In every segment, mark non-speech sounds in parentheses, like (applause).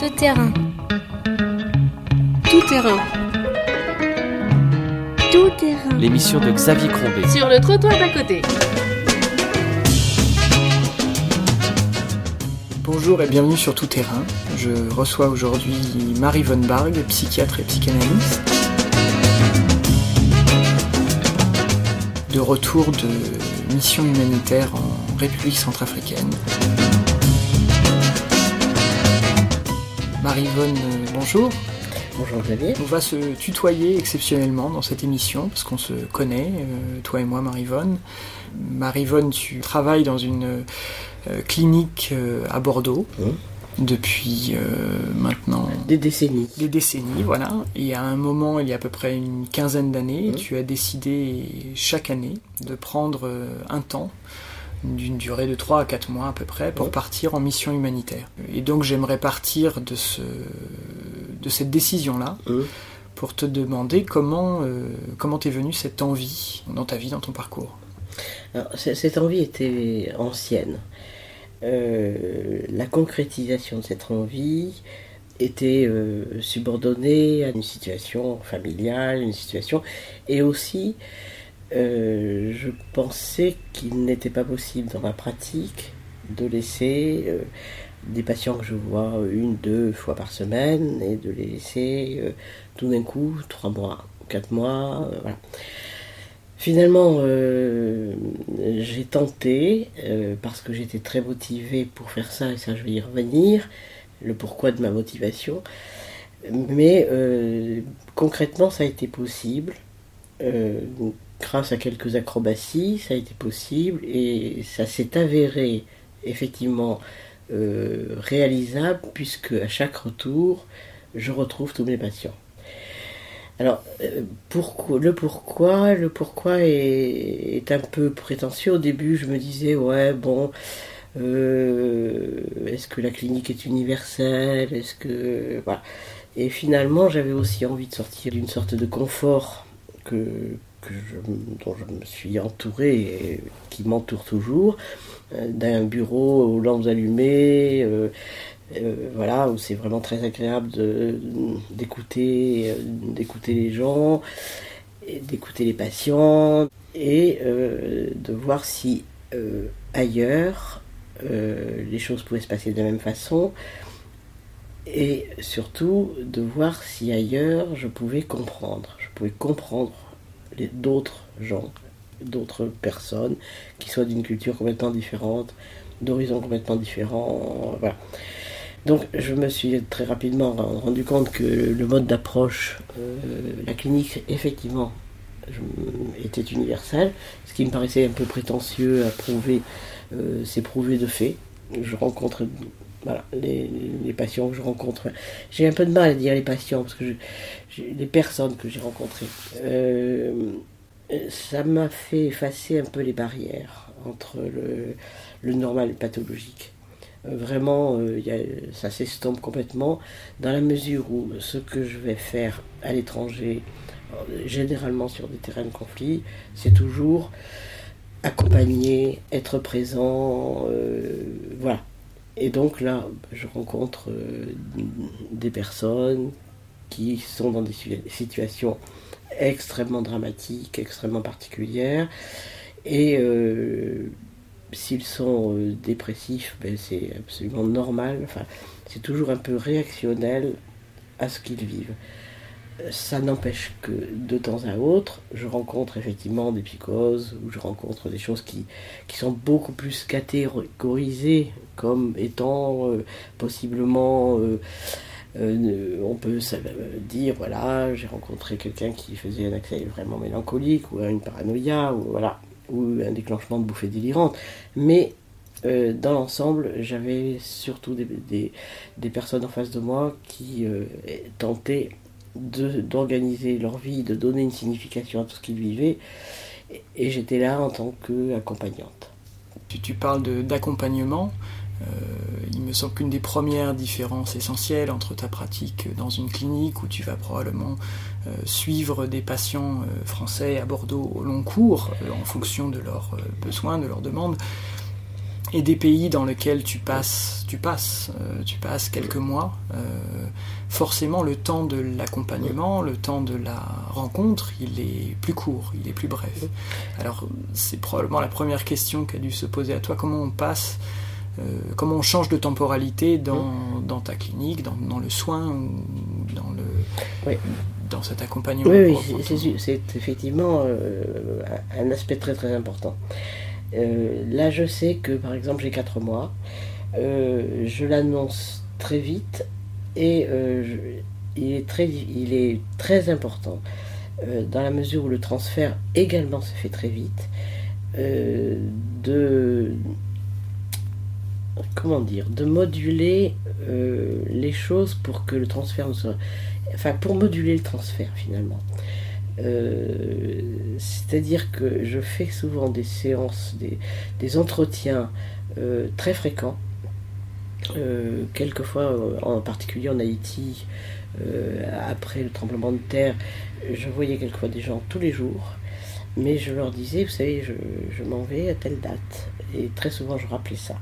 Tout terrain. Tout terrain. Tout terrain. L'émission de Xavier Crombé. Sur le trottoir d'à côté. Bonjour et bienvenue sur Tout Terrain. Je reçois aujourd'hui Marie Von Barg, psychiatre et psychanalyste. De retour de mission humanitaire en République centrafricaine. Marie Von, euh, bonjour. Bonjour Xavier. On va se tutoyer exceptionnellement dans cette émission parce qu'on se connaît, euh, toi et moi Marivonne. Marivonne, tu travailles dans une euh, clinique à Bordeaux Mmh. depuis euh, maintenant Des décennies. des décennies, voilà. Et à un moment, il y a à peu près une quinzaine d'années, tu as décidé chaque année de prendre un temps d'une durée de 3 à 4 mois à peu près pour partir en mission humanitaire. Et donc j'aimerais partir de, ce, de cette décision-là pour te demander comment euh, comment t'es venue cette envie dans ta vie, dans ton parcours. Alors, cette envie était ancienne. Euh, la concrétisation de cette envie était euh, subordonnée à une situation familiale, une situation, et aussi euh, je pensais qu'il n'était pas possible dans ma pratique de laisser euh, des patients que je vois une, deux fois par semaine et de les laisser euh, tout d'un coup trois mois, quatre mois. Finalement, j'ai tenté, parce que j'étais très motivée pour faire ça, et ça je vais y revenir, le pourquoi de ma motivation. Mais concrètement, ça a été possible. Grâce à quelques acrobaties, ça a été possible, et ça s'est avéré effectivement euh, réalisable, puisque à chaque retour, je retrouve tous mes patients. Alors, euh, pourquoi, le pourquoi, le pourquoi est, est un peu prétentieux. Au début, je me disais, ouais, bon, euh, est-ce que la clinique est universelle Est-ce que. Voilà. Et finalement, j'avais aussi envie de sortir d'une sorte de confort que, que dont je me suis entouré et qui m'entoure toujours, euh, d'un bureau aux lampes allumées. euh, euh, voilà, où c'est vraiment très agréable d'écouter, les gens, d'écouter les patients, et de voir si ailleurs les choses pouvaient se passer de la même façon, et surtout de voir si ailleurs je pouvais comprendre, je pouvais comprendre d'autres gens, d'autres personnes qui soient d'une culture complètement différente, d'horizons complètement différents. Donc je me suis très rapidement rendu compte que le mode d'approche, euh, la clinique, effectivement, était universel. Ce qui me paraissait un peu prétentieux à prouver, euh, c'est prouvé de fait. Je rencontre voilà, les, patients que je rencontre. J'ai un peu de mal à dire les patients, parce que les personnes que j'ai rencontrées. Euh, ça m'a fait effacer un peu les barrières entre le, normal et le pathologique. Euh, Vraiment, euh, ça s'estompe complètement dans la mesure où ce que je vais faire à l'étranger, généralement sur des terrains de conflit, c'est toujours accompagner, être présent, voilà. Et donc là, je rencontre euh, des personnes qui sont dans des situa- situations extrêmement dramatiques, extrêmement particulières, et euh, s'ils sont euh, dépressifs, ben, c'est absolument normal. Enfin, c'est toujours un peu réactionnel à ce qu'ils vivent. Ça n'empêche que de temps à autre, je rencontre effectivement des psychoses ou je rencontre des choses qui, sont beaucoup plus catégorisées comme étant euh, possiblement. euh, euh, on peut dire voilà, j'ai rencontré quelqu'un qui faisait un accès vraiment mélancolique ou une paranoïa ou voilà ou un déclenchement de bouffées délirantes. Mais dans l'ensemble, j'avais surtout des, personnes en face de moi qui tentaient d'organiser leur vie, de donner une signification à tout ce qu'ils vivaient. Et, j'étais là en tant qu'accompagnante. Tu, tu parles d'accompagnement. Euh, il me semble qu'une des premières différences essentielles entre ta pratique dans une clinique où tu vas probablement euh, suivre des patients euh, français à Bordeaux au long cours en fonction de leurs besoins, de leurs demandes, et des pays dans lesquels tu passes, tu passes, tu passes quelques mois, forcément le temps de l'accompagnement, le temps de la rencontre, il est plus court, il est plus bref. Alors c'est probablement la première question qui a dû se poser à toi, comment on passe, euh, comment on change de temporalité dans, dans ta clinique, dans, dans, le soin ou dans, le, dans cet accompagnement. Oui, oui c'est effectivement un aspect très très important. Euh, là, je sais que, par exemple, j'ai 4 mois. Euh, je l'annonce très vite et euh, il, est très, il est très important dans la mesure où le transfert également se fait très vite de comment dire de moduler les choses pour que le transfert enfin pour moduler le transfert finalement euh, c'est-à-dire que je fais souvent des séances, des, entretiens euh, très fréquents. Euh, quelquefois, en particulier en Haïti, après le tremblement de terre, je voyais quelquefois des gens tous les jours. Mais je leur disais, vous savez, je, m'en vais à telle date. Et très souvent, je rappelais ça.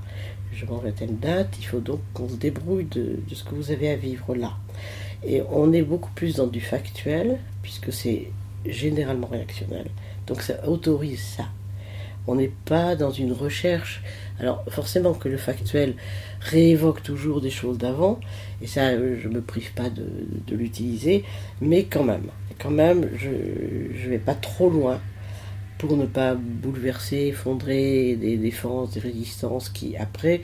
Je m'en vais à telle date, il faut donc qu'on se débrouille de ce que vous avez à vivre là. Et on est beaucoup plus dans du factuel, puisque c'est généralement réactionnel. Donc ça autorise ça. On n'est pas dans une recherche. Alors forcément que le factuel réévoque toujours des choses d'avant, et ça je ne me prive pas de, l'utiliser, mais quand même, quand même, je ne vais pas trop loin pour ne pas bouleverser, effondrer des défenses, des résistances qui, après,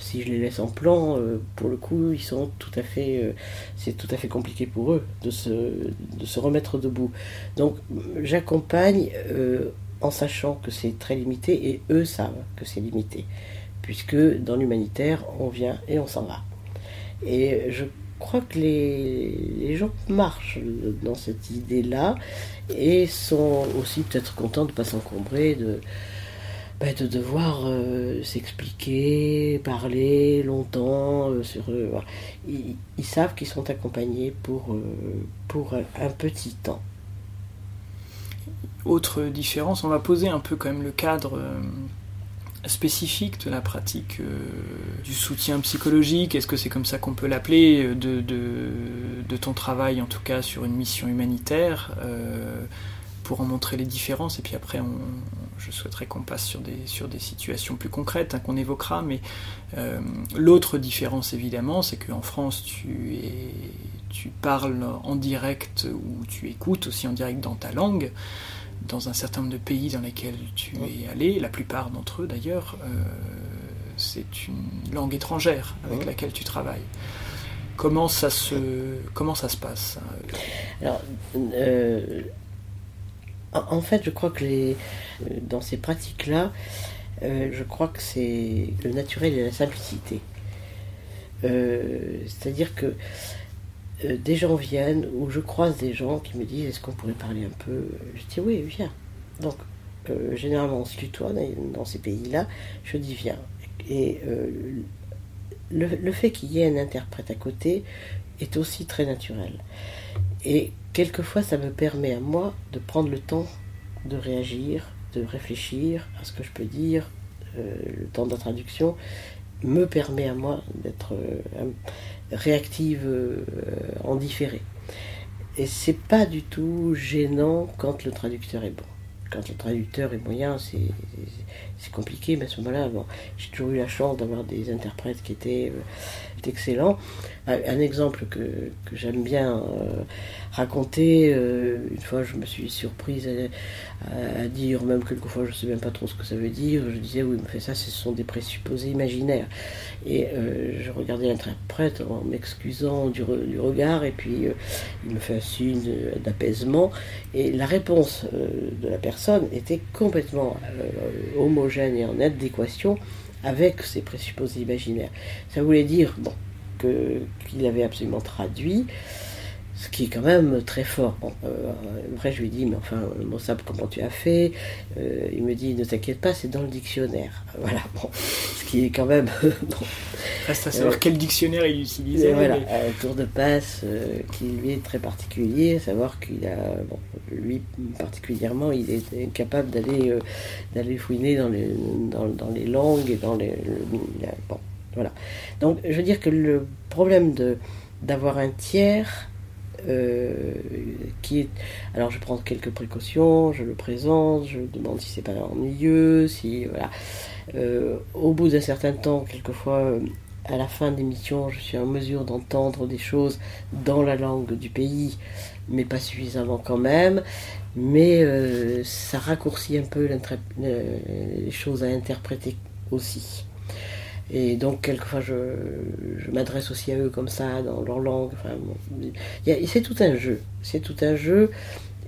si je les laisse en plan, euh, pour le coup, ils sont tout à fait, euh, c'est tout à fait compliqué pour eux de se, remettre debout. Donc, j'accompagne euh, en sachant que c'est très limité et eux savent que c'est limité, puisque dans l'humanitaire, on vient et on s'en va. Et je crois que les, gens marchent dans cette idée-là et sont aussi peut-être contents de ne pas s'encombrer de, bah, de devoir euh, s'expliquer, parler longtemps euh, sur eux. Ils, savent qu'ils sont accompagnés pour, euh, pour un petit temps. Autre différence, on va poser un peu quand même le cadre spécifique de la pratique euh, du soutien psychologique, est-ce que c'est comme ça qu'on peut l'appeler, euh, de, ton travail en tout cas sur une mission humanitaire, euh, pour en montrer les différences, et puis après on, je souhaiterais qu'on passe sur des, sur des situations plus concrètes hein, qu'on évoquera, mais l'autre différence évidemment, c'est qu'en France tu, es, tu parles en direct ou tu écoutes aussi en direct dans ta langue dans un certain nombre de pays dans lesquels tu es allé, la plupart d'entre eux d'ailleurs, euh, c'est une langue étrangère avec laquelle tu travailles. Comment ça se, comment ça se passe Alors, euh, en fait, je crois que les, dans ces pratiques-là, euh, je crois que c'est le naturel et la simplicité. C'est-à-dire que euh, des gens viennent, ou je croise des gens qui me disent est-ce qu'on pourrait parler un peu? Je dis oui, viens. Donc, euh, généralement, on se tutoie dans, ces pays-là. Je dis viens. Et euh, le, fait qu'il y ait un interprète à côté est aussi très naturel. Et quelquefois, ça me permet à moi de prendre le temps de réagir, de réfléchir à ce que je peux dire. le temps de me permet à moi d'être réactive euh, en différé. Et c'est pas du tout gênant quand le traducteur est bon. Quand le traducteur est moyen, c'est compliqué, mais à ce moment-là, j'ai toujours eu la chance d'avoir des interprètes qui étaient euh, excellent. Un exemple que, j'aime bien euh, raconter, euh, une fois je me suis surprise à, dire, même quelquefois je ne sais même pas trop ce que ça veut dire, je disais oui, mais ça, ce sont des présupposés imaginaires. Et je regardais l'interprète en m'excusant du, du, regard, et puis il me fait un signe d'apaisement, et la réponse de la personne était complètement homogène et en adéquation avec ces présupposés imaginaires. Ça voulait dire qu'il avait absolument traduit ce qui est quand même très fort. Euh, après, je lui dis, mais enfin, Mossab, comment tu as fait euh, Il me dit, ne t'inquiète pas, c'est dans le dictionnaire. (laughs) Voilà, bon, ce qui est quand même. (laughs) Reste à savoir euh, quel dictionnaire il utilisait. Voilà, un tour de passe qui lui est très particulier, à savoir qu'il a, bon, lui particulièrement, il est capable d'aller d'aller fouiner dans les, dans, dans, les langues et dans les. bon, voilà. Donc, je veux dire que le problème de d'avoir un tiers euh. Alors je prends quelques précautions, je le présente, je demande si c'est pas ennuyeux, si voilà. Euh, au bout d'un certain temps, quelquefois, euh, à la fin d'émission, je suis en mesure d'entendre des choses dans la langue du pays, mais pas suffisamment quand même. Mais ça raccourcit un peu les choses à interpréter aussi. Et donc, quelquefois, je, m'adresse aussi à eux comme ça, dans leur langue. Enfin, c'est tout un jeu. C'est tout un jeu.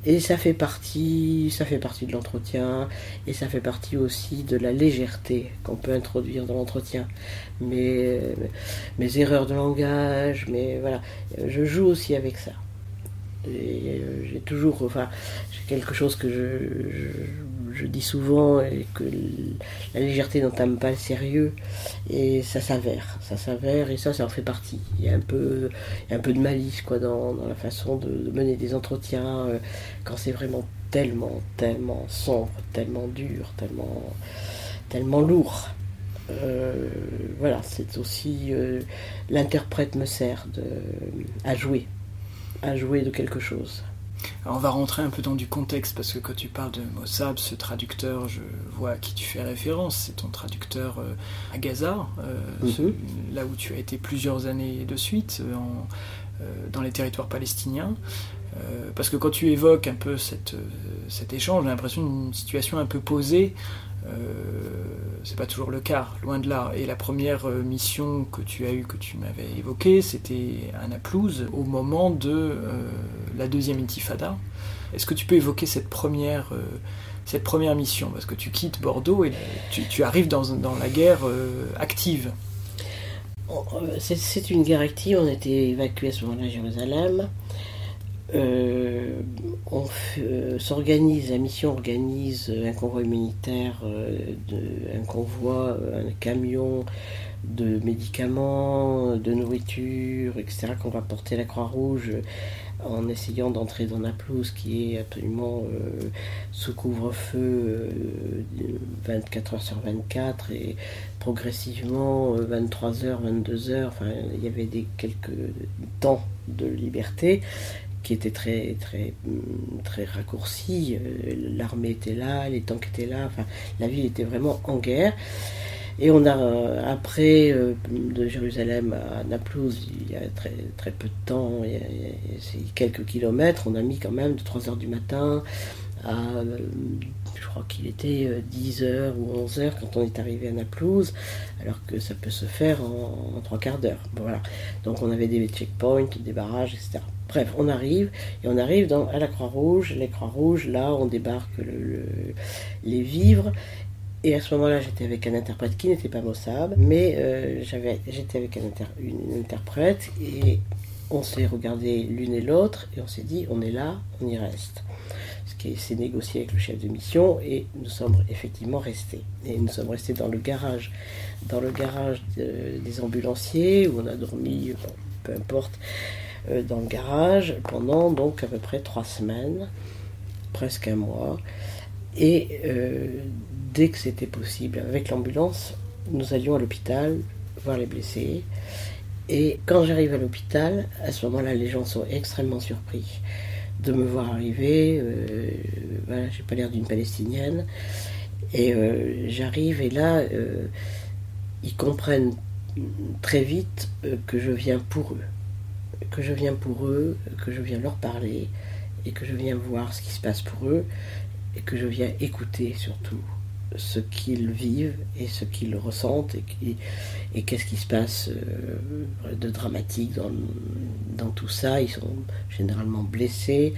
Et ça fait partie, ça fait partie de l'entretien, et ça fait partie aussi de la légèreté qu'on peut introduire dans l'entretien. Mais mes erreurs de langage, mais voilà, je joue aussi avec ça. Euh, j'ai toujours, enfin, quelque chose que je, dis souvent et que la légèreté n'entame pas le sérieux et ça s'avère, ça s'avère et ça, ça en fait partie. Il y a un peu, un peu de malice quoi dans, la façon de, mener des entretiens euh, quand c'est vraiment tellement, tellement sombre, tellement dur, tellement, tellement lourd. Euh, voilà, c'est aussi l'interprète me sert à jouer à jouer de quelque chose. on va rentrer un peu dans du contexte parce que quand tu parles de Mossab, ce traducteur, je vois à qui tu fais référence, c'est ton traducteur euh, à Gaza, euh, mhm. là où tu as été plusieurs années de suite euh, dans les territoires palestiniens. parce que quand tu évoques un peu cette, cet échange, j'ai l'impression d'une situation un peu posée c'est pas toujours le cas, loin de là. Et la première euh, mission que tu as eue, que tu m'avais évoquée, c'était à Naplouse, au moment de euh, la deuxième intifada. Est-ce que tu peux évoquer cette première, cette première mission? Parce que tu quittes Bordeaux et tu, arrives dans, dans, la guerre active. C'est une guerre active, on été évacué à ce moment-là à Jérusalem. Euh, on euh, s'organise, la mission organise un convoi humanitaire, euh, un convoi, un camion de médicaments, de nourriture, etc., qu'on va porter la Croix-Rouge en essayant d'entrer dans Naplouse, qui est absolument sous couvre-feu 24 heures sur 24 et progressivement 23 heures, 22 heures. Il y avait des quelques temps de liberté qui était très, très, très raccourci. Euh, l'armée était là, les tanks étaient là, enfin, la ville était vraiment en guerre. Et on a, euh, après, euh, de Jérusalem à Naplouse, il y a très, très peu de temps, il y a, quelques kilomètres, on a mis quand même de 3 heures du matin à, je crois qu'il était 10 heures ou 11 heures quand on est arrivé à Naplouse, alors que ça peut se faire en, 3 quarts d'heure. voilà. Donc on avait des checkpoints, des barrages, etc. Bref, on arrive, et on arrive à la Croix-Rouge. La Croix-Rouge, là, on débarque les vivres. Et à ce moment-là, j'étais avec un interprète qui n'était pas Mossab, mais euh, j'étais avec un une, interprète, et on s'est regardé l'une et l'autre, et on s'est dit, on est là, on y reste. Ce qui s'est négocié avec le chef de mission, et nous sommes effectivement restés. Et nous sommes restés dans le garage, dans le garage des ambulanciers, où on a dormi, peu importe. Euh, dans le garage pendant donc à peu près trois semaines, presque un mois. Et euh, dès que c'était possible, avec l'ambulance, nous allions à l'hôpital voir les blessés. Et quand j'arrive à l'hôpital, à ce moment-là, les gens sont extrêmement surpris de me voir arriver. Euh, voilà, j'ai pas l'air d'une palestinienne. Et j'arrive et là, ils comprennent très vite que je viens pour eux que je viens pour eux, que je viens leur parler et que je viens voir ce qui se passe pour eux et que je viens écouter surtout ce qu'ils vivent et ce qu'ils ressentent et, qu'est-ce qui se passe euh, de dramatique dans, tout ça. Ils sont généralement blessés,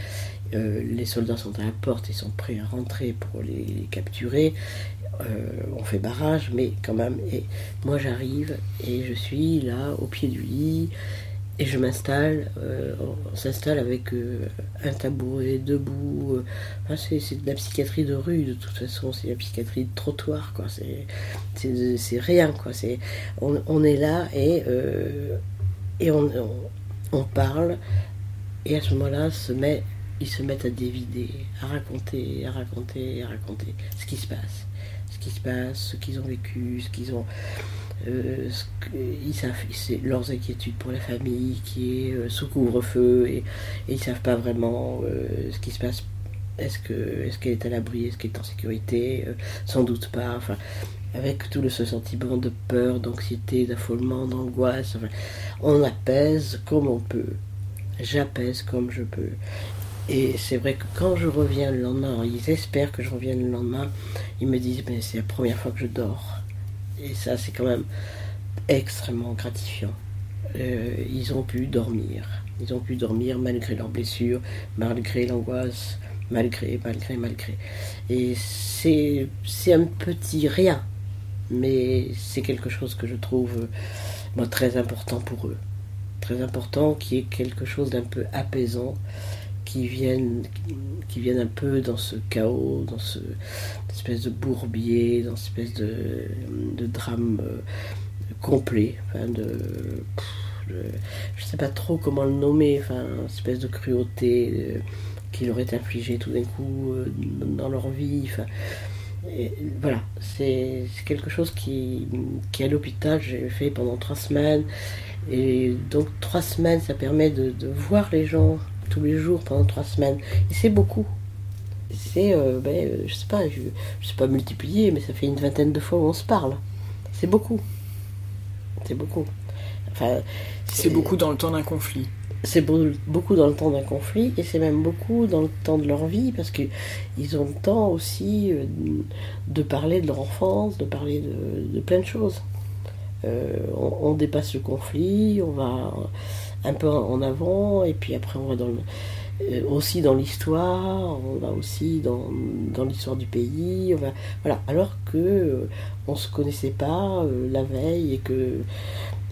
euh, les soldats sont à la porte, ils sont prêts à rentrer pour les, capturer. Euh, on fait barrage, mais quand même, moi j'arrive et je suis là au pied du lit et je m'installe, euh, on s'installe avec euh, un tabouret debout. euh, c'est, de la psychiatrie de rue, de toute façon, c'est la psychiatrie de trottoir, quoi. C'est, rien, quoi. C'est, on, on est là et, et on, on, on parle, et à ce moment-là, se met, ils se mettent à dévider, à raconter, à raconter, à raconter ce qui se passe. Ce qui se passe, ce qu'ils ont vécu, ce qu'ils ont. Euh, ils savent, leurs inquiétudes pour la famille qui est euh, sous couvre-feu et, et ils savent pas vraiment euh, ce qui se passe. Est-ce que est-ce qu'elle est à l'abri, est-ce qu'elle est en sécurité? Euh, Sans doute pas. Enfin, avec tout ce sentiment de peur, d'anxiété, d'affolement, d'angoisse, enfin, on apaise comme on peut. J'apaise comme je peux. Et c'est vrai que quand je reviens le lendemain, ils espèrent que je revienne le lendemain, ils me disent mais c'est la première fois que je dors. Et ça c'est quand même extrêmement gratifiant. Euh, ils ont pu dormir. Ils ont pu dormir malgré leurs blessures, malgré l'angoisse, malgré, malgré, malgré. Et c'est, un petit rien, mais c'est quelque chose que je trouve moi, très important pour eux. Très important, qui est quelque chose d'un peu apaisant, qui vienne, qui vienne un peu dans ce chaos, dans ce cette espèce de bourbier, dans cette espèce de, drame euh, complet, enfin de, je sais pas trop comment le nommer, enfin une espèce de cruauté euh, qui leur est infligée tout d'un coup euh, dans leur vie, enfin voilà, c'est quelque chose qui, qui à l'hôpital j'ai fait pendant trois semaines. Et donc trois semaines, ça permet de voir les gens tous les jours pendant trois semaines. Et c'est beaucoup. C'est, euh, ben, euh, je sais pas, je, je sais pas multiplier, mais ça fait une vingtaine de fois où on se parle. C'est beaucoup. C'est beaucoup. Enfin, C'est beaucoup dans le temps d'un conflit. c'est beau- beaucoup dans le temps d'un conflit et c'est même beaucoup dans le temps de leur vie parce que ils ont le temps aussi euh, de parler de leur enfance, de parler de, de plein de choses. Euh, on, on dépasse le conflit, on va un peu en avant et puis après on va dans le, euh, aussi dans l'histoire, on va aussi dans, dans l'histoire du pays, on va, voilà. Alors que euh, on se connaissait pas euh, la veille et que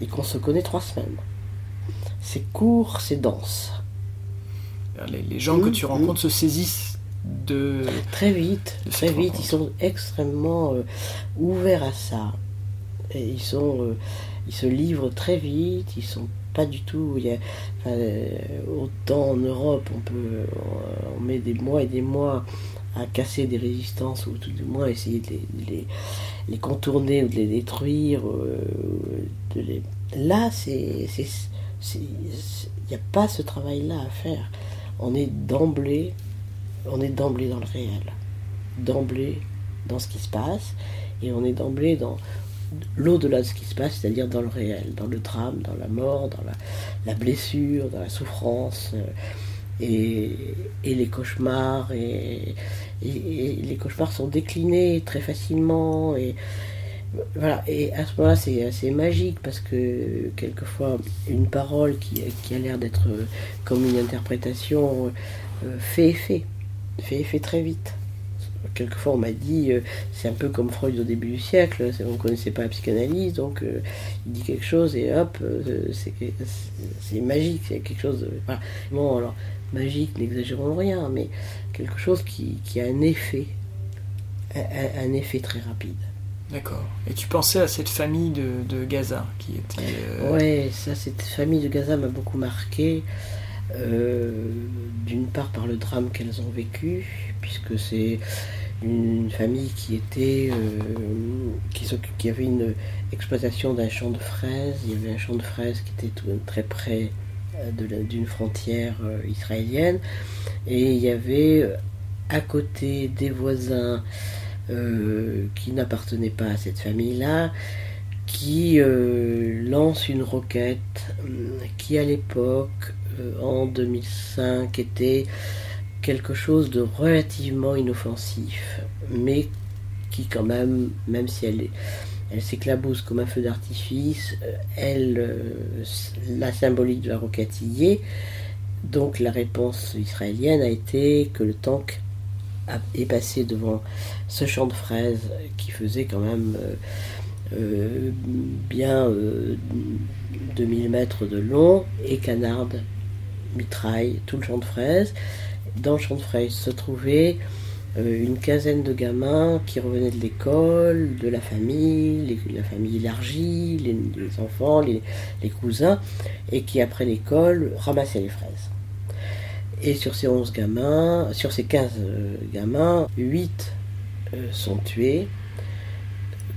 et qu'on se connaît trois semaines. C'est court, c'est dense. Les, les gens que Mmh, tu mmh. rencontres se saisissent de. Très vite, très vite, rencontre. ils sont extrêmement euh, ouverts à ça. Et ils sont, euh, ils se livrent très vite. Ils sont pas du tout. Il y a, euh, autant en Europe, on peut, on, on met des mois et des mois à casser des résistances ou tout du moins essayer de les, contourner ou de les détruire. euh, de les... Là, c'est- il n'y a pas ce travail-là à faire. On est d'emblée on est d'emblée dans le réel, d'emblée dans ce qui se passe, et on est d'emblée dans l'au-delà de ce qui se passe, c'est-à-dire dans le réel, dans le drame, dans la mort, dans la, blessure, dans la souffrance, euh, et, les cauchemars, et les cauchemars sont déclinés très facilement, et voilà, et à ce moment-là, c'est assez magique parce que quelquefois, une parole qui, qui a l'air d'être euh, comme une interprétation euh, fait effet, fait effet très vite. Quelquefois, on m'a dit, euh, c'est un peu comme Freud au début du siècle, on ne connaissait pas la psychanalyse, donc euh, il dit quelque chose et hop, euh, c'est magique, c'est quelque chose de. Voilà. Bon, alors, magique, n'exagérons rien, mais quelque chose qui, qui a un effet, un- effet très rapide. D'accord. Et tu pensais à cette famille de, de Gaza qui était. Ouais, ça, cette famille de Gaza m'a beaucoup marqué. D'une part par le drame qu'elles ont vécu, puisque c'est une famille qui était, euh, qui, avait une exploitation d'un champ de fraises. Il y avait un champ de fraises qui était très près euh, d'une frontière euh, israélienne, et il y avait à côté des voisins qui n'appartenaient pas à cette famille-là, qui euh, lance une roquette euh, qui à l'époque, en 2005, était quelque chose de relativement inoffensif, mais qui quand même, même si elle, elle s'éclabousse comme un feu d'artifice, euh, elle, euh, la symbolique de la est. Donc la réponse israélienne a été que le tank est passé devant ce champ de fraises qui faisait quand même euh, bien 2000 mètres de long, et canarde, mitraille, tout le champ de fraises. Dans le champ de fraises se trouvaient euh, une quinzaine de gamins qui revenaient de l'école, de la famille, la famille élargie, les, enfants, les, cousins, et qui après l'école ramassaient les fraises. Et sur ces 11 gamins, sur ces 15 euh, gamins, 8 euh, sont tués,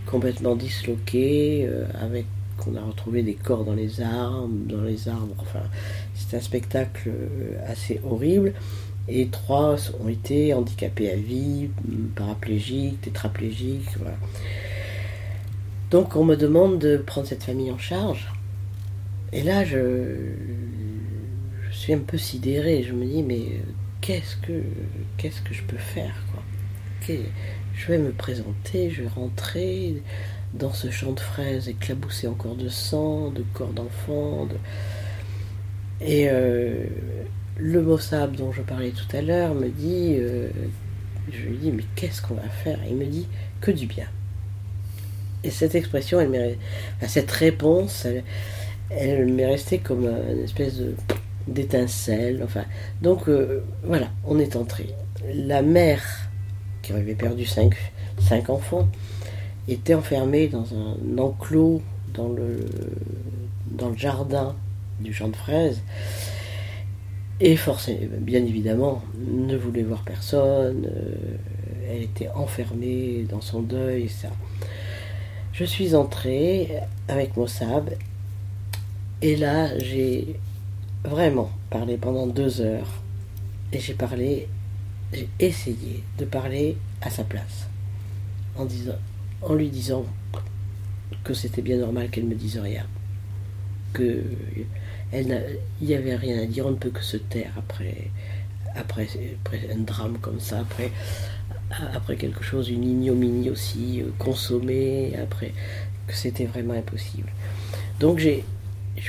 complètement disloqués, avec qu'on a retrouvé des corps dans les arbres, dans les arbres. Enfin, c'est un spectacle assez horrible. Et trois ont été handicapés à vie, paraplégiques, tétraplégiques. Donc on me demande de prendre cette famille en charge. Et là, je, suis un peu sidéré. Je me dis, mais qu'est-ce que, je peux faire Je vais me présenter, je vais rentrer dans ce champ de fraises éclaboussé encore de sang, de corps d'enfants. Et euh, le Mossab dont je parlais tout à l'heure me dit, euh, je lui dis, mais qu'est-ce qu'on va faire? Il me dit, que du bien. Et cette expression, elle cette réponse, elle, m'est restée comme une espèce d'étincelle. Enfin, donc euh, voilà, on est entré. La mère, qui avait perdu cinq, cinq enfants, était enfermée dans un enclos dans le, dans le jardin du champ de fraises. Et forcément, bien évidemment, ne voulait voir personne. Euh, elle était enfermée dans son deuil. Ça. Je suis entrée avec mon sab. Et là, j'ai vraiment parlé pendant deux heures. Et j'ai parlé, j'ai essayé de parler à sa place. En, disant, en lui disant que c'était bien normal qu'elle me dise rien. Que il n'y avait rien à dire, on ne peut que se taire après, après, un drame comme ça, après, après quelque chose, une ignominie aussi euh, consommée, après que c'était vraiment impossible. Donc je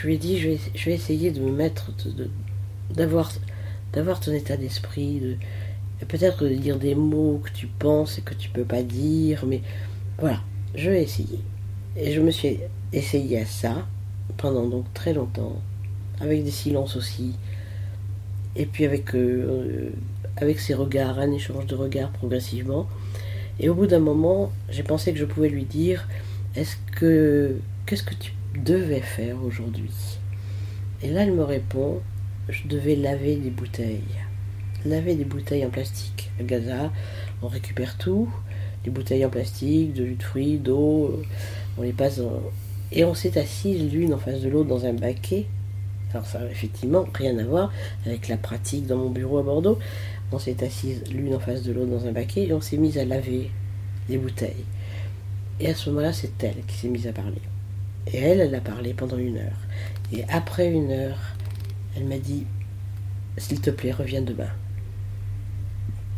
lui ai dit, je vais, je vais essayer de me mettre, d'avoir, d'avoir ton état d'esprit, de, peut-être de dire des mots que tu penses et que tu peux pas dire, mais voilà, je vais essayer. Et je me suis essayé à ça pendant donc très longtemps avec des silences aussi, et puis avec, euh, avec ses regards, un échange de regards progressivement. Et au bout d'un moment, j'ai pensé que je pouvais lui dire Est-ce que qu'est-ce que tu devais faire aujourd'hui? Et là, elle me répond Je devais laver des bouteilles. Laver des bouteilles en plastique. À Gaza, on récupère tout des bouteilles en plastique, de jus de fruits, d'eau, on les passe Et on s'est assis l'une en face de l'autre dans un baquet alors ça effectivement rien à voir avec la pratique dans mon bureau à Bordeaux. On s'est assises l'une en face de l'autre dans un baquet et on s'est mis à laver les bouteilles. Et à ce moment-là, c'est elle qui s'est mise à parler. Et elle, elle a parlé pendant une heure. Et après une heure, elle m'a dit, s'il te plaît, reviens demain.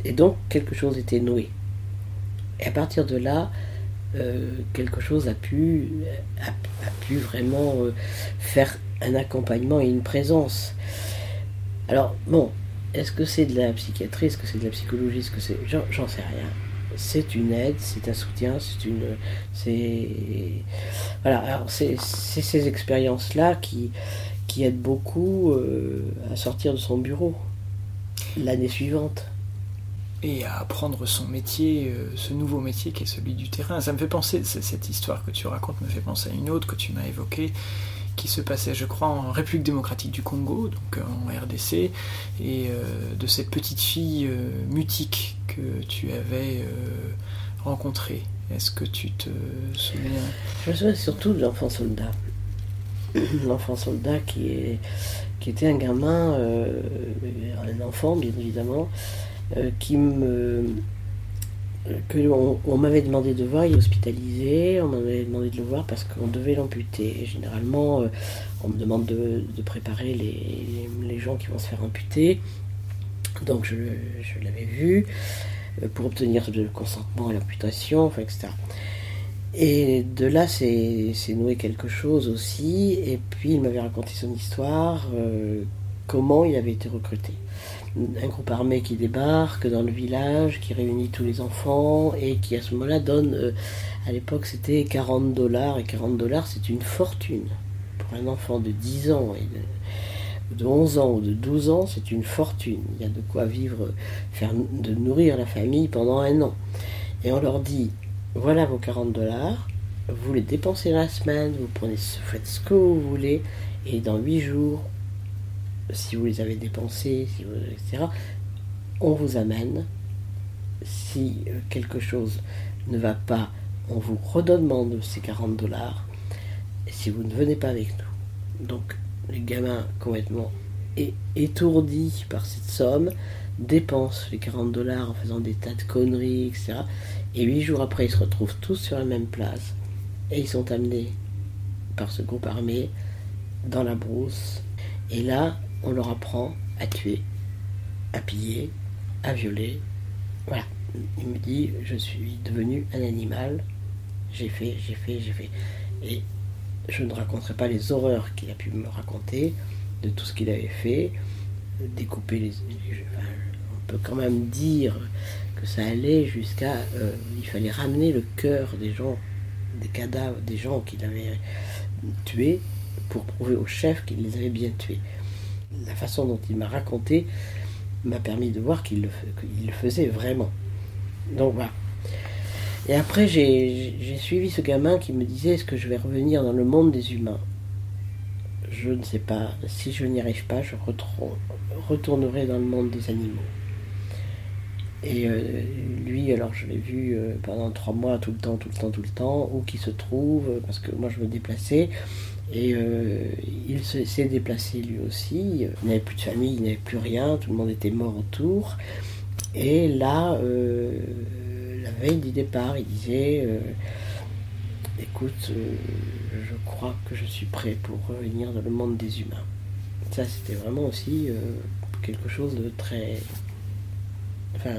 Et donc, quelque chose était noué. Et à partir de là, euh, quelque chose a pu, a, pu vraiment euh, faire un accompagnement et une présence. Alors, bon, est-ce que c'est de la psychiatrie, est-ce que c'est de la psychologie, est-ce que c'est. J'en sais rien. C'est une aide, c'est un soutien, c'est une. C'est. Voilà, alors c'est ces expériences-là qui, qui aident beaucoup euh, à sortir de son bureau l'année suivante et à apprendre son métier, euh, ce nouveau métier qui est celui du terrain. Ça me fait penser, cette histoire que tu racontes me fait penser à une autre que tu m'as évoquée, qui se passait, je crois, en République démocratique du Congo, donc euh, en RDC, et euh, de cette petite fille mutique que tu avais rencontrée. Est-ce que tu te souviens? Je me souviens surtout de l'enfant soldat. (coughs) L'enfant soldat qui, était un gamin, un enfant bien évidemment, euh, qui me que on, m'avait demandé de voir, il est hospitalisé, on m'avait demandé de le voir parce qu'on devait l'amputer. Généralement, euh, on me demande de, préparer les, les, gens qui vont se faire amputer. Donc je, je l'avais vu euh, pour obtenir le consentement à l'amputation, enfin, etc. Et de là, c'est noué quelque chose aussi. Et puis, il m'avait raconté son histoire comment il avait été recruté. Un groupe armé qui débarque dans le village, qui réunit tous les enfants et qui à ce moment-là donne, euh, à l'époque c'était 40 dollars, et 40 dollars c'est une fortune. Pour un enfant de 10 ans et de, 11 ans ou de 12 ans, c'est une fortune. Il y a de quoi vivre, faire, de nourrir la famille pendant un an. Et on leur dit, voilà vos 40 dollars, vous les dépensez la semaine, vous prenez, faites ce que vous voulez, et dans 8 jours, si vous les avez dépensés, etc., on vous amène. Si euh, quelque chose ne va pas, on vous redemande ces 40 dollars. Si vous ne venez pas avec nous. Donc, les gamins complètement étourdis par cette somme dépensent les 40 dollars en faisant des tas de conneries, etc. Et huit jours après, ils se retrouvent tous sur la même place. Et ils sont amenés par ce groupe armé dans la brousse. Et là, on leur apprend à tuer, à piller, à violer. Voilà. Il me dit, je suis devenu un animal. J'ai fait, j'ai fait, j'ai fait. Et je ne raconterai pas les horreurs qu'il a pu me raconter de tout ce qu'il avait fait, découper les. on peut quand même dire que ça allait jusqu'à. Euh, il fallait ramener le cœur des gens, des cadavres, des gens qu'il avait tués, pour prouver au chef qu'il les avait bien tués la façon dont il m'a raconté m'a permis de voir qu'il le, faisait vraiment. Donc voilà. Et après, j'ai suivi ce gamin qui me disait est-ce que je vais revenir dans le monde des humains? Je ne sais pas. Si je n'y arrive pas, je retournerai dans le monde des animaux. Et euh, lui, alors je l'ai vu euh, pendant trois mois, tout le temps, tout le temps, tout le temps, où qu'il se trouve, parce que moi je me déplaçais. Et euh, il s'est déplacé lui aussi. Il n'avait plus de famille, il n'avait plus rien, tout le monde était mort autour. Et là, euh, la veille du départ, il disait euh, Écoute, je crois que je suis prêt pour revenir dans le monde des humains. Ça, c'était vraiment aussi quelque chose de très. Enfin.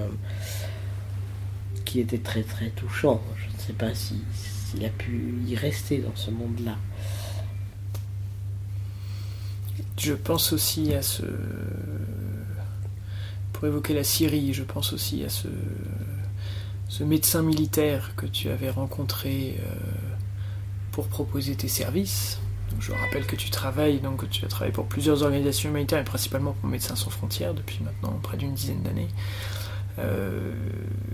qui était très très touchant. Je ne sais pas s'il a pu y rester dans ce monde-là. Je pense aussi à ce. Pour évoquer la Syrie, je pense aussi à ce, ce médecin militaire que tu avais rencontré euh, pour proposer tes services. je rappelle que tu travailles, donc tu as travaillé pour plusieurs organisations humanitaires, et principalement pour Médecins sans frontières depuis maintenant près d'une dizaine d'années. Euh,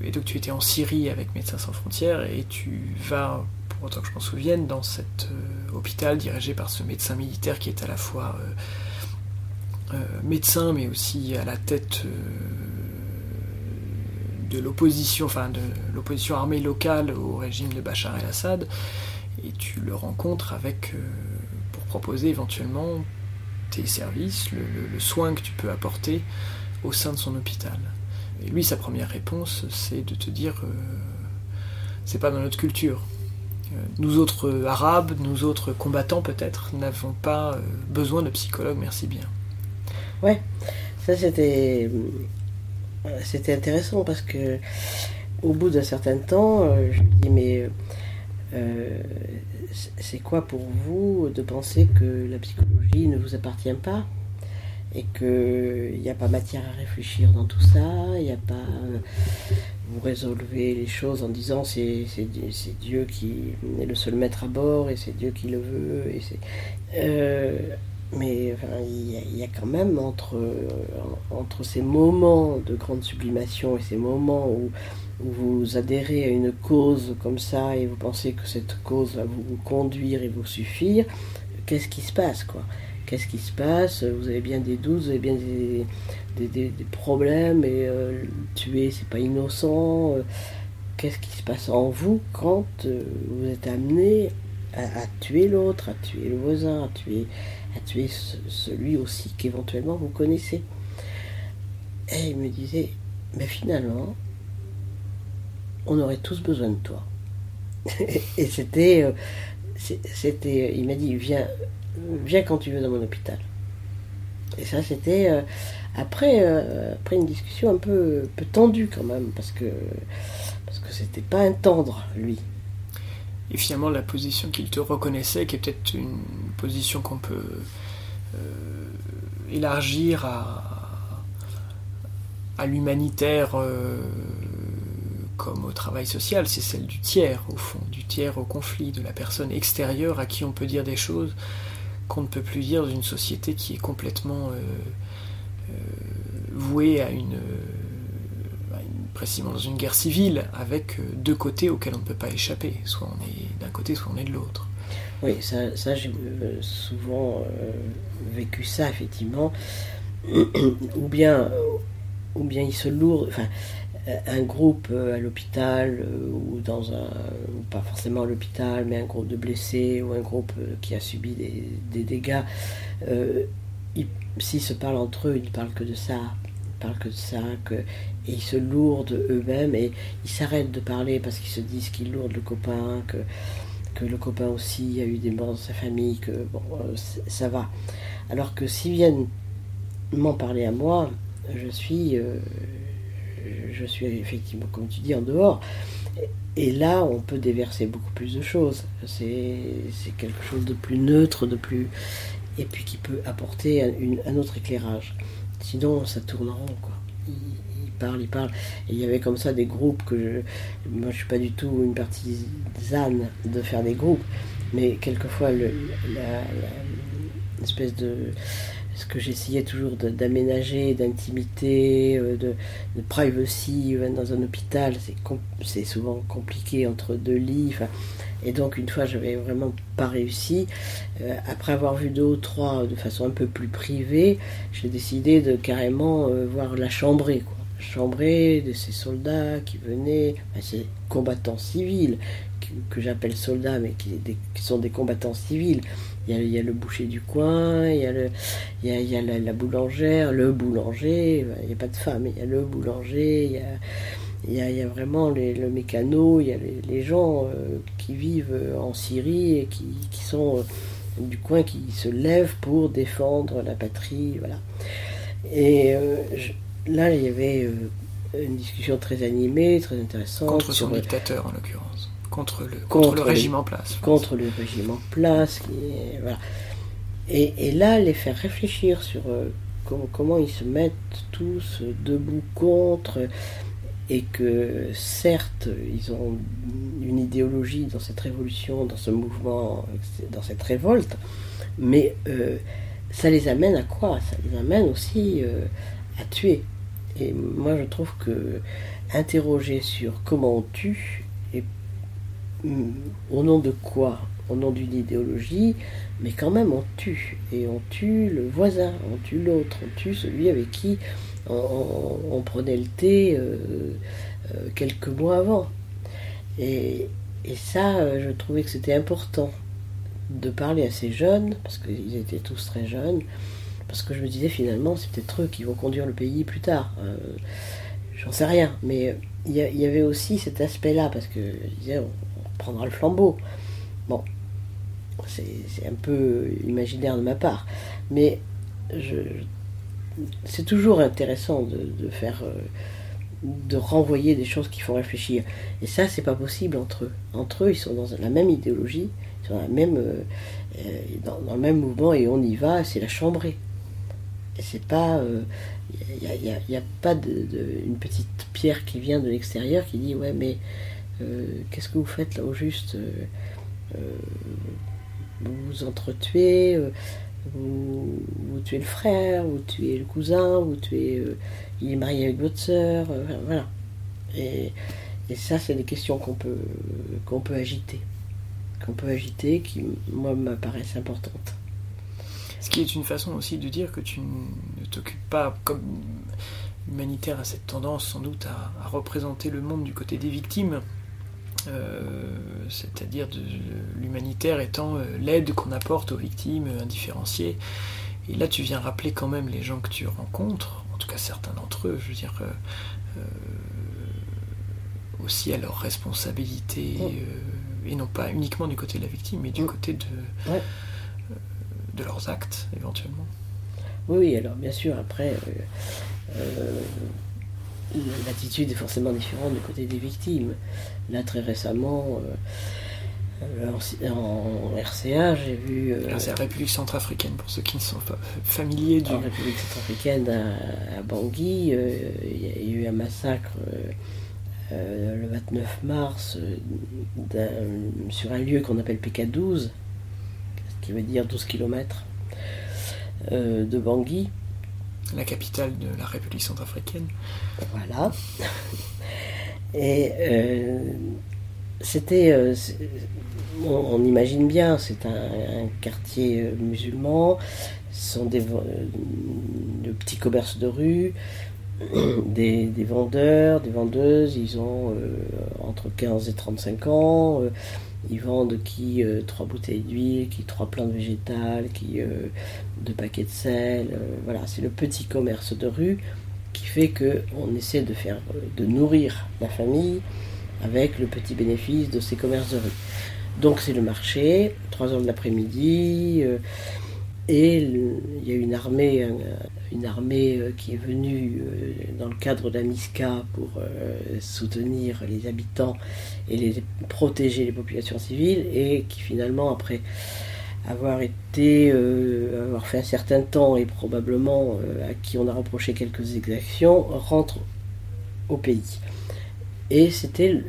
et donc tu étais en Syrie avec Médecins sans frontières et tu vas autant que je m'en souvienne, dans cet euh, hôpital dirigé par ce médecin militaire qui est à la fois euh, euh, médecin, mais aussi à la tête de l'opposition, enfin de l'opposition armée locale au régime de Bachar el-Assad, et tu le rencontres avec pour proposer éventuellement tes services, le, soin que tu peux apporter au sein de son hôpital. Et lui, sa première réponse, c'est de te dire c'est pas dans notre culture. Euh, nous autres euh, Arabes, nous autres combattants peut-être, n'avons pas euh, besoin de psychologues, merci bien. Ouais, ça c'était c'était intéressant parce que au bout d'un certain temps, je me dis mais c'est quoi pour vous de penser que la psychologie ne vous appartient pas et qu'il n'y a pas matière à réfléchir dans tout ça, il n'y a pas vous résolvez les choses en disant c'est, Dieu qui est le seul maître à bord et c'est Dieu qui le veut. Et euh, mais il y, a quand même entre, entre ces moments de grande sublimation et ces moments où, vous adhérez à une cause comme ça et vous pensez que cette cause va vous conduire et vous suffire, qu'est-ce qui se passe quoi? Qu'est-ce qui se passe Vous avez bien des doutes, vous avez bien des, problèmes et euh, tuer, c'est pas innocent. Euh, qu'est-ce qui se passe en vous quand euh, vous êtes amené à, tuer l'autre, à tuer le voisin, à tuer, à tuer celui aussi qu'éventuellement vous connaissez? Et il me disait, mais finalement, on aurait tous besoin de toi. (laughs) et c'était, c'était, il m'a dit, viens, viens quand tu veux dans mon hôpital. Et ça, c'était, après, euh, après une discussion un peu, peu tendue quand même, parce que parce que c'était pas un tendre, lui. Et finalement, la position qu'il te reconnaissait, qui est peut-être une position qu'on peut euh, élargir à, à l'humanitaire comme au travail social, c'est celle du tiers, au fond, du tiers au conflit, de la personne extérieure à qui on peut dire des choses qu'on ne peut plus dire dans une société qui est complètement vouée à une précisément dans une guerre civile, avec euh, deux côtés auxquels on ne peut pas échapper. Soit on est d'un côté, soit on est de l'autre. Oui, ça, j'ai euh, souvent euh, vécu ça, effectivement. (clears throat) ou bien, ou bien il se lourd. Enfin, un groupe à l'hôpital ou dans un pas forcément à l'hôpital mais un groupe de blessés ou un groupe qui a subi des, dégâts s'ils se parlent entre eux ils ne parlent que de ça ils parlent que de ça que et ils se lourdent eux-mêmes et ils s'arrêtent de parler parce qu'ils se disent qu'ils lourdent le copain, que, que le copain aussi a eu des morts dans sa famille, que bon, euh, ça va. Alors que s'ils viennent m'en parler à moi, je suis, euh, je suis effectivement, comme tu dis, en dehors. Et là, on peut déverser beaucoup plus de choses. C'est quelque chose de plus neutre, de plus. et puis qui peut apporter un, autre éclairage. Sinon, ça tourne en rond, quoi parle, il parle. Il y avait comme ça des groupes que je. Moi, je suis pas du tout une partisane de faire des groupes, mais quelquefois, le, la, espèce de ce que j'essayais toujours d'aménager, d'intimité, euh, de, privacy dans un hôpital, c'est souvent compliqué entre deux lits. Et donc une fois, j'avais vraiment pas réussi. Euh, après avoir vu deux ou trois de façon un peu plus privée, j'ai décidé de carrément euh, voir la chambrée. Quoi chambrée de ces soldats qui venaient, ces combattants civils, que, j'appelle soldats, mais qui, sont des combattants civils. Il y, a, le boucher du coin, il y a, le, il y a, la, boulangère, le boulanger, il n'y a pas de femme, il y a le boulanger, il y a, il y a, vraiment le mécano, il y a les, gens euh, qui vivent en Syrie et qui, sont euh, du coin, qui se lèvent pour défendre la patrie. Voilà. Et euh, là, il y avait euh, une discussion très animée, très intéressante. Contre son dictateur, en l'occurrence. Contre le, contre, le régime en place. Contre le régime en place. voilà. et, et, là, les faire réfléchir sur euh, comment, comment, ils se mettent tous debout contre, et que certes, ils ont une idéologie dans cette révolution, dans ce mouvement, dans cette révolte, mais euh, ça les amène à quoi? Ça les amène aussi à tuer. Et moi, je trouve que interroger sur comment on tue, au nom de quoi? Au nom d'une idéologie, mais quand même on tue. Et on tue le voisin, on tue l'autre, on tue celui avec qui on, prenait le thé euh, euh, quelques mois avant. Et, et ça, euh, je trouvais que c'était important de parler à ces jeunes, parce qu'ils étaient tous très jeunes, parce que je me disais finalement, c'est peut-être eux qui vont conduire le pays plus tard. Euh, j'en sais rien. Mais il y, avait aussi cet aspect-là, parce que je disais, prendra le flambeau. Bon, c'est un peu imaginaire de ma part. Mais c'est toujours intéressant de, faire. Euh, de renvoyer des choses qui font réfléchir. Et ça, c'est pas possible entre eux. Entre eux, ils sont dans la même idéologie, ils sont dans, euh, le même mouvement et on y va, c'est la chambrée c'est pas. Il euh, n'y a, pas une petite pierre qui vient de l'extérieur qui dit Ouais, mais qu'est-ce que vous faites là au juste euh, Vous vous entretuez, vous, tuez le frère, vous tuez le cousin, vous tuez. il est marié avec votre soeur, voilà. Et, ça, c'est des questions qu'on peut, qu'on peut agiter. Qu'on peut agiter, qui, moi, me paraissent importantes. Ce qui est une façon aussi de dire que tu ne t'occupes pas, comme humanitaire a cette tendance sans doute à, représenter le monde du côté des victimes, euh, c'est-à-dire de l'humanitaire étant euh, l'aide qu'on apporte aux victimes indifférenciées. Et là, tu viens rappeler quand même les gens que tu rencontres, en tout cas certains d'entre eux, je veux dire, euh, aussi à leur responsabilité, et non pas uniquement du côté de la victime, mais du côté de de leurs actes éventuellement. Oui, alors bien sûr, après, euh, euh, l'attitude est forcément différente du côté des victimes. Là, très récemment, en, RCA, j'ai vu. Ah, c'est la République centrafricaine, pour ceux qui ne sont pas familiers du. En République centrafricaine, à, Bangui, il y a eu un massacre le 29 mars sur un lieu qu'on appelle PK12, ce qui veut dire 12 km de Bangui la capitale de la République centrafricaine. Voilà. (laughs) Et euh, c'était, euh, on, imagine bien, c'est un, quartier euh, musulman, ce sont des, de petits commerces de rue, (coughs) des, vendeurs, des vendeuses, ils ont entre 15 et 35 ans, ils vendent qui euh, trois bouteilles d'huile, qui trois plantes végétales, qui euh, deux paquets de sel. Euh, voilà, c'est le petit commerce de rue qui fait que on essaie de faire, de nourrir la famille avec le petit bénéfice de ces commerces de rue. Donc c'est le marché, 3 heures de l'après-midi, et il y a une armée, une armée euh, qui est venue euh, dans le cadre la MISCA pour euh, soutenir les habitants et protéger les populations civiles et qui finalement, après avoir été, avoir fait un certain temps et probablement à qui on a reproché quelques exactions, rentre au pays. Et c'était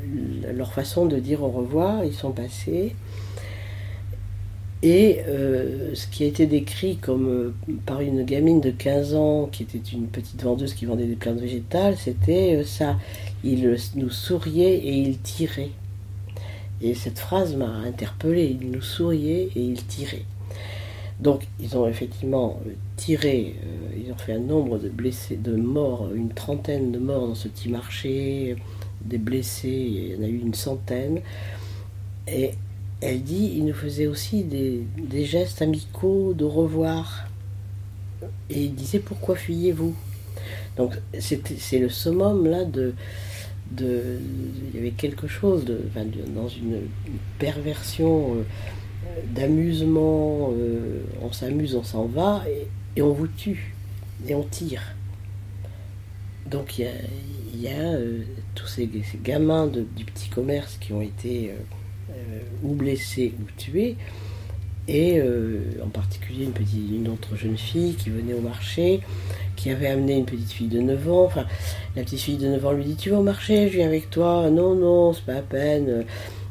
leur façon de dire au revoir. Ils sont passés et euh, ce qui a été décrit comme euh, par une gamine de 15 ans, qui était une petite vendeuse qui vendait des plantes végétales, c'était euh, ça. Il nous souriait et il tirait. Et cette phrase m'a interpellé. Il nous souriait et il tirait. Donc ils ont effectivement tiré, ils ont fait un nombre de blessés, de morts, une trentaine de morts dans ce petit marché, des blessés, il y en a eu une centaine. Et elle dit il nous faisait aussi des, gestes amicaux de revoir. Et il disait pourquoi fuyez-vous? Donc c'est le summum là de, Il y avait quelque chose de, dans une perversion euh, d'amusement, euh, on s'amuse, on s'en va, et, on vous tue, et on tire. Donc il y a, euh, tous ces, gamins du petit commerce qui ont été ou blessés ou tués, et euh, en particulier une, petite, une autre jeune fille qui venait au marché, qui avait amené une petite fille de 9 ans. Enfin, la petite fille de 9 ans lui dit Tu vas au marché, je viens avec toi. Non, non, c'est pas la peine.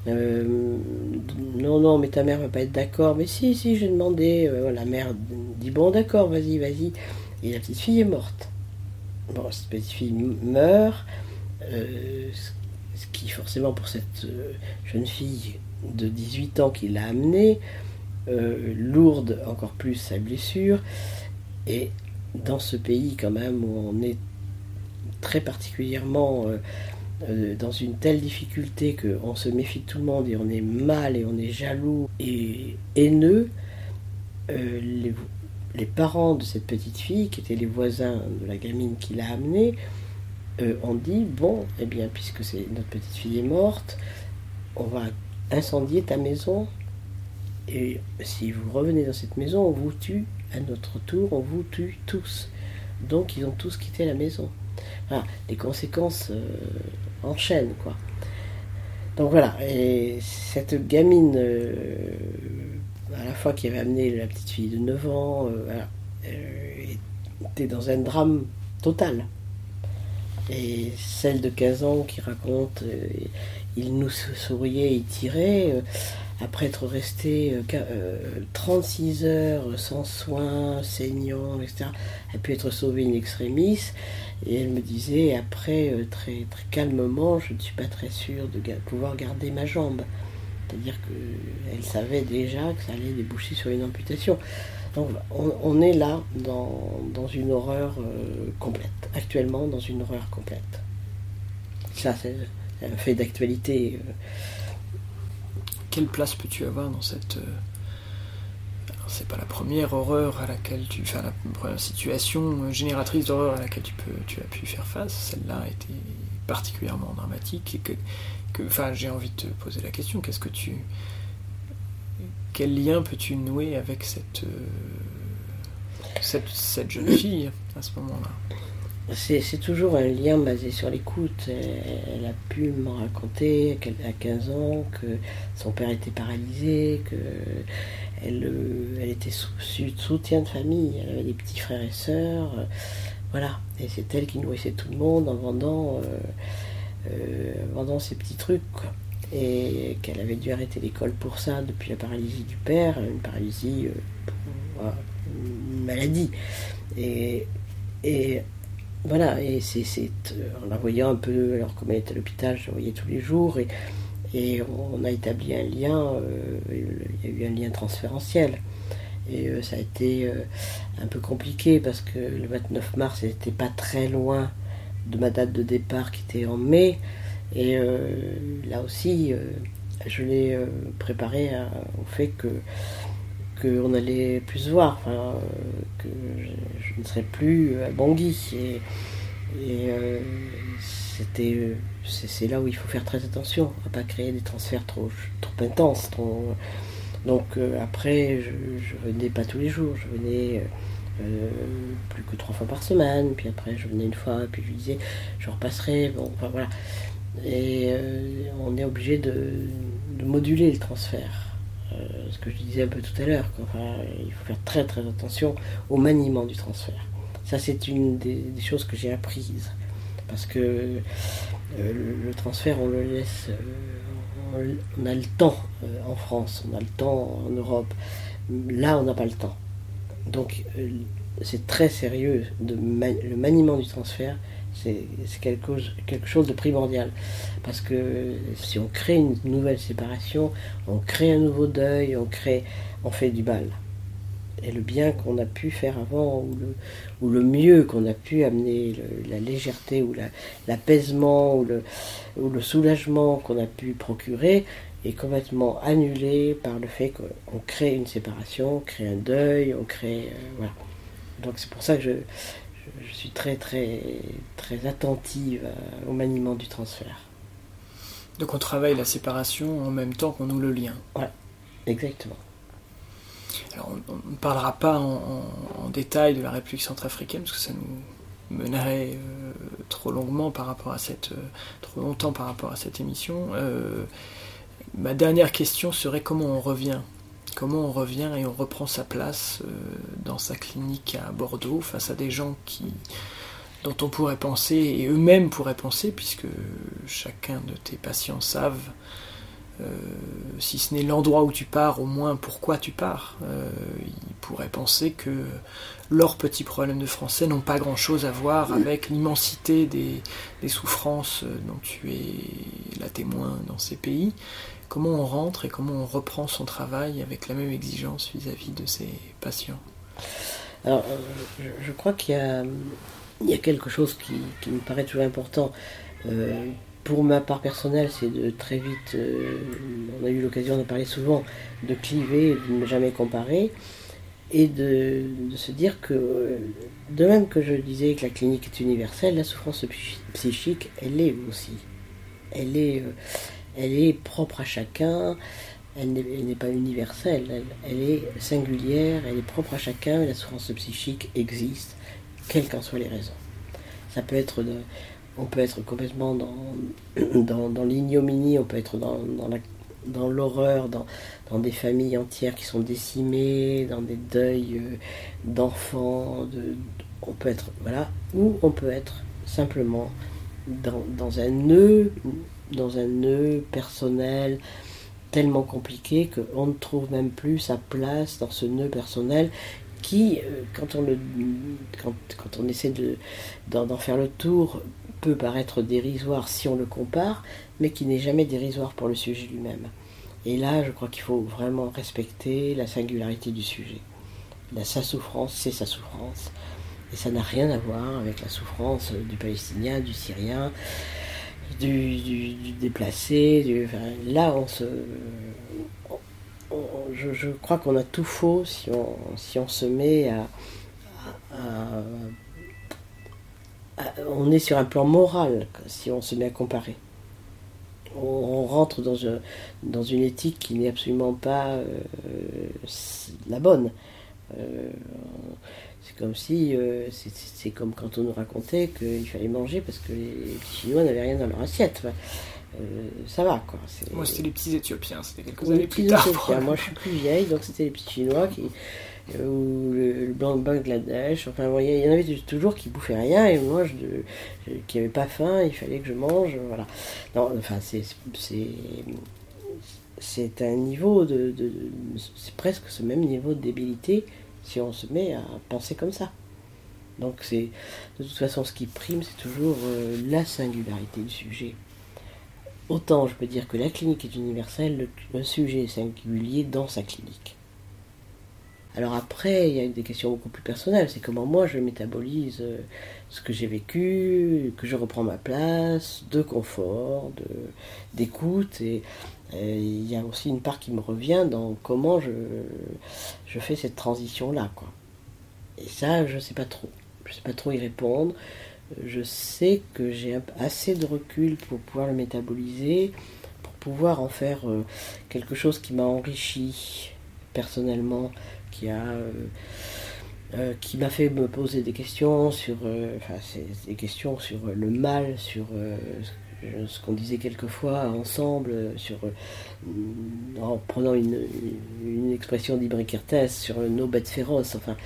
Euh, non, non, mais ta mère va pas être d'accord. Mais si, si, j'ai demandé. la mère dit Bon, d'accord, vas-y, vas-y. Et la petite fille est morte. Bon, cette petite fille meurt qui forcément pour cette euh, jeune fille de 18 ans qui l'a amenée, euh, lourde encore plus sa blessure, et dans ce pays quand même où on est très particulièrement euh, dans une telle difficulté qu'on se méfie de tout le monde et on est mal et on est jaloux et haineux, les, les, parents de cette petite fille, qui étaient les voisins de la gamine qui l'a amenée, euh, on dit bon, eh bien, puisque notre petite fille est morte, on va incendier ta maison. Et si vous revenez dans cette maison, on vous tue à notre tour, on vous tue tous. Donc ils ont tous quitté la maison. les conséquences euh, enchaînent, quoi. Donc voilà, et cette gamine, euh, à la fois qui avait amené la petite fille de 9 ans, était dans un drame total et celle de 15 ans qui raconte euh, il nous souriait et tirait euh, après être resté 36 euh, heures sans soins, saignant, etc. a pu être sauvée in extremis et elle me disait après très, très calmement je ne suis pas très sûre de pouvoir garder ma jambe c'est-à-dire qu'elle savait déjà que ça allait déboucher sur une amputation donc on, est là dans, une horreur euh, complète, actuellement dans une horreur complète. Ça, c'est un fait d'actualité. Euh. Quelle place peux-tu avoir dans cette... Euh, c'est pas la première horreur à laquelle tu... Enfin, la première situation génératrice d'horreur à laquelle tu, peux, tu as pu faire face. Celle-là a été particulièrement dramatique et que... enfin, j'ai envie de te poser la question. Qu'est-ce que tu quel lien peux-tu nouer avec cette, euh, cette, jeune fille à ce moment-là? C'est toujours un lien basé sur l'écoute. Elle, a pu me raconter qu'à 15 ans que son père était paralysé, que elle, elle était sous, soutien de famille, elle avait des petits frères et sœurs. voilà, et c'est elle qui nourrissait tout le monde en vendant, euh, vendant ses petits trucs. Et qu'elle avait dû arrêter l'école pour ça depuis la paralysie du père, une paralysie, une maladie. Et, et voilà, et c'est, en la voyant un peu, alors comme elle était à l'hôpital, je la voyais tous les jours, et, et on a établi un lien, euh, il y a eu un lien transférentiel. Et euh, ça a été euh, un peu compliqué parce que le 29 mars, elle n'était pas très loin de ma date de départ qui était en mai. Et là aussi, je l'ai préparé au fait que qu'on allait plus se voir, que je, ne serais plus à Bangui. Et, euh, c'est, là où il faut faire très attention à pas créer des transferts trop, trop intenses. donc euh, après, je, venais pas tous les jours, je venais euh, plus que trois fois par semaine, puis après je venais une fois, puis je lui disais je repasserai, bon, enfin voilà. Et on est obligé de moduler le transfert. Euh, ce que je disais un peu tout à l'heure, il faut faire très très attention au maniement du transfert. Ça, c'est une des, choses que j'ai apprises. Parce que euh, le, transfert, on le laisse. Euh, on, a le temps en France, on a le temps en Europe. Là, on n'a pas le temps. Donc, c'est très sérieux. Le maniement du transfert, c'est quelque, chose de primordial. Parce que si on crée une nouvelle séparation, on crée un nouveau deuil, on, crée, on fait du mal. Et le bien qu'on a pu faire avant, ou le, mieux qu'on a pu amener, la légèreté, ou l'apaisement, ou le soulagement qu'on a pu procurer, est complètement annulé par le fait qu'on crée une séparation, on crée un deuil, on crée. Euh, voilà. Donc c'est pour ça que je, je, suis très très très attentive euh, au maniement du transfert. Donc on travaille la séparation en même temps qu'on nous le lien. Ouais, exactement. Alors on ne parlera pas en, détail de la République centrafricaine parce que ça nous mènerait euh, trop longuement par rapport à cette euh, trop longtemps par rapport à cette émission. Ma dernière question serait comment on revient. Comment on revient et on reprend sa place euh, dans sa clinique à Bordeaux face à des gens qui dont on pourrait penser et eux-mêmes pourraient penser puisque chacun de tes patients savent euh, si ce n'est l'endroit où tu pars, au moins pourquoi tu pars. Euh, ils pourraient penser que leurs petits problèmes de français n'ont pas grand-chose à voir avec l'immensité des, des, souffrances dont tu es la témoin dans ces pays comment on rentre et comment on reprend son travail avec la même exigence vis-à-vis de ses patients Alors, euh, je, crois qu'il y, a, quelque chose qui, me paraît toujours important. Euh, pour ma part personnelle, c'est de très vite, euh, on a eu l'occasion de parler souvent, de cliver, de ne jamais comparer, et de, se dire que, de même que je disais que la clinique est universelle, la souffrance psychique, elle est aussi. Elle est, elle est propre à chacun, elle n'est pas universelle, elle, est singulière, elle est propre à chacun, et la souffrance psychique existe, quelles qu'en soient les raisons. Ça peut être on peut être complètement (coughs) dans, dans, l'ignominie, on peut être dans, dans l'horreur, dans, dans, des familles entières qui sont décimées, dans des deuils euh, d'enfants, de, on peut être, voilà, ou on peut être simplement dans, dans un nœud dans un nœud personnel tellement compliqué qu'on ne trouve même plus sa place dans ce nœud personnel qui, euh, quand on, essaie de, d'en, faire le tour, peut paraître dérisoire si on le compare, mais qui n'est jamais dérisoire pour le sujet lui-même. Et là, je crois qu'il faut vraiment respecter la singularité du sujet. La, sa souffrance, c'est sa souffrance. Et ça n'a rien à voir avec la souffrance du Palestinien, du Syrien, du, déplacé. là, on se, je, crois qu'on a tout faux si on, si on se met à, On est sur un plan moral si on se met à comparer. On, rentre dans, dans, une éthique qui n'est absolument pas euh, la bonne. Euh, c'est comme si, euh, c'est comme quand on nous racontait qu'il fallait manger parce que les petits Chinois n'avaient rien dans leur assiette. Euh, ça va quoi. Moi c'était les petits Éthiopiens, c'était quelques années plus tard. Moi je suis plus vieille, donc c'était les petits Chinois qui, ou le, blanc de Bangladesh. Enfin, il y en avait toujours qui bouffaient rien et moi, je, qui n'avais pas faim, il fallait que je mange. Voilà. Non, enfin, c'est c'est un niveau de, c'est presque ce même niveau de débilité si on se met à penser comme ça. Donc c'est de toute façon ce qui prime, c'est toujours euh, la singularité du sujet. Autant je peux dire que la clinique est universelle, le sujet est singulier dans sa clinique. Alors après, il y a des questions beaucoup plus personnelles. C'est comment moi je métabolise euh, ce que j'ai vécu, que je reprends ma place, de confort, d'écoute. Et, il y a aussi une part qui me revient dans comment je, fais cette transition-là. Et ça, je ne sais pas trop. Je ne sais pas trop y répondre. Je sais que j'ai assez de recul pour pouvoir le métaboliser, pour pouvoir en faire euh, quelque chose qui m'a enrichi personnellement euh, euh, qui m'a fait me poser des questions sur euh, enfin des questions sur le mal sur ce qu'on disait quelquefois ensemble sur en prenant une, expression d'Ibrikertes sur nos bêtes féroces enfin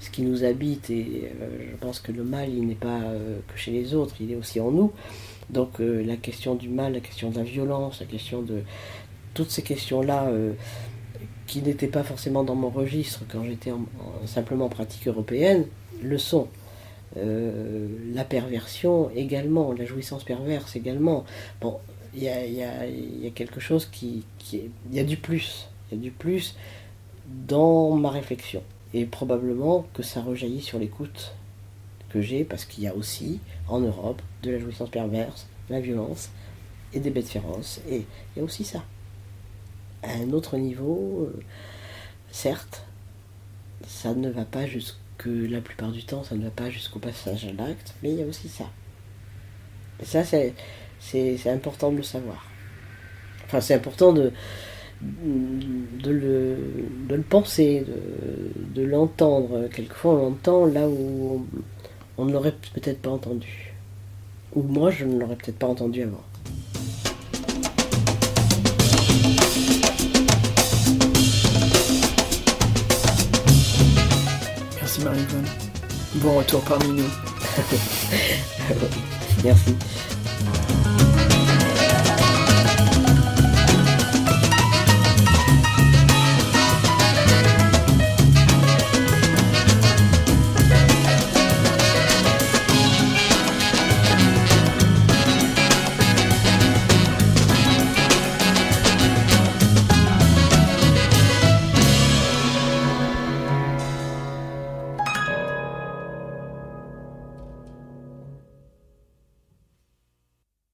ce qui nous habite et je pense que le mal il n'est pas que chez les autres il est aussi en nous. Donc la question du mal la question de la violence la question de toutes ces questions là qui n'étaient pas forcément dans mon registre quand j'étais simplement en pratique européenne, le sont. Euh, la perversion également, la jouissance perverse également. Bon, il y a, quelque chose qui, qui Il y a du plus. Il y a du plus dans ma réflexion. Et probablement que ça rejaillit sur l'écoute que j'ai, parce qu'il y a aussi en Europe de la jouissance perverse, la violence et des bêtes féroces. Et il y a aussi ça à un autre niveau, euh, certes, ça ne va pas jusque la plupart du temps, ça ne va pas jusqu'au passage à l'acte, mais il y a aussi ça. Et ça, c'est important de le savoir. Enfin, c'est important de, le, de le penser, de, l'entendre. Quelquefois, on l'entend là où on ne l'aurait peut-être pas entendu. Ou moi, je ne l'aurais peut-être pas entendu avant. Bon retour parmi nous. (laughs) Merci.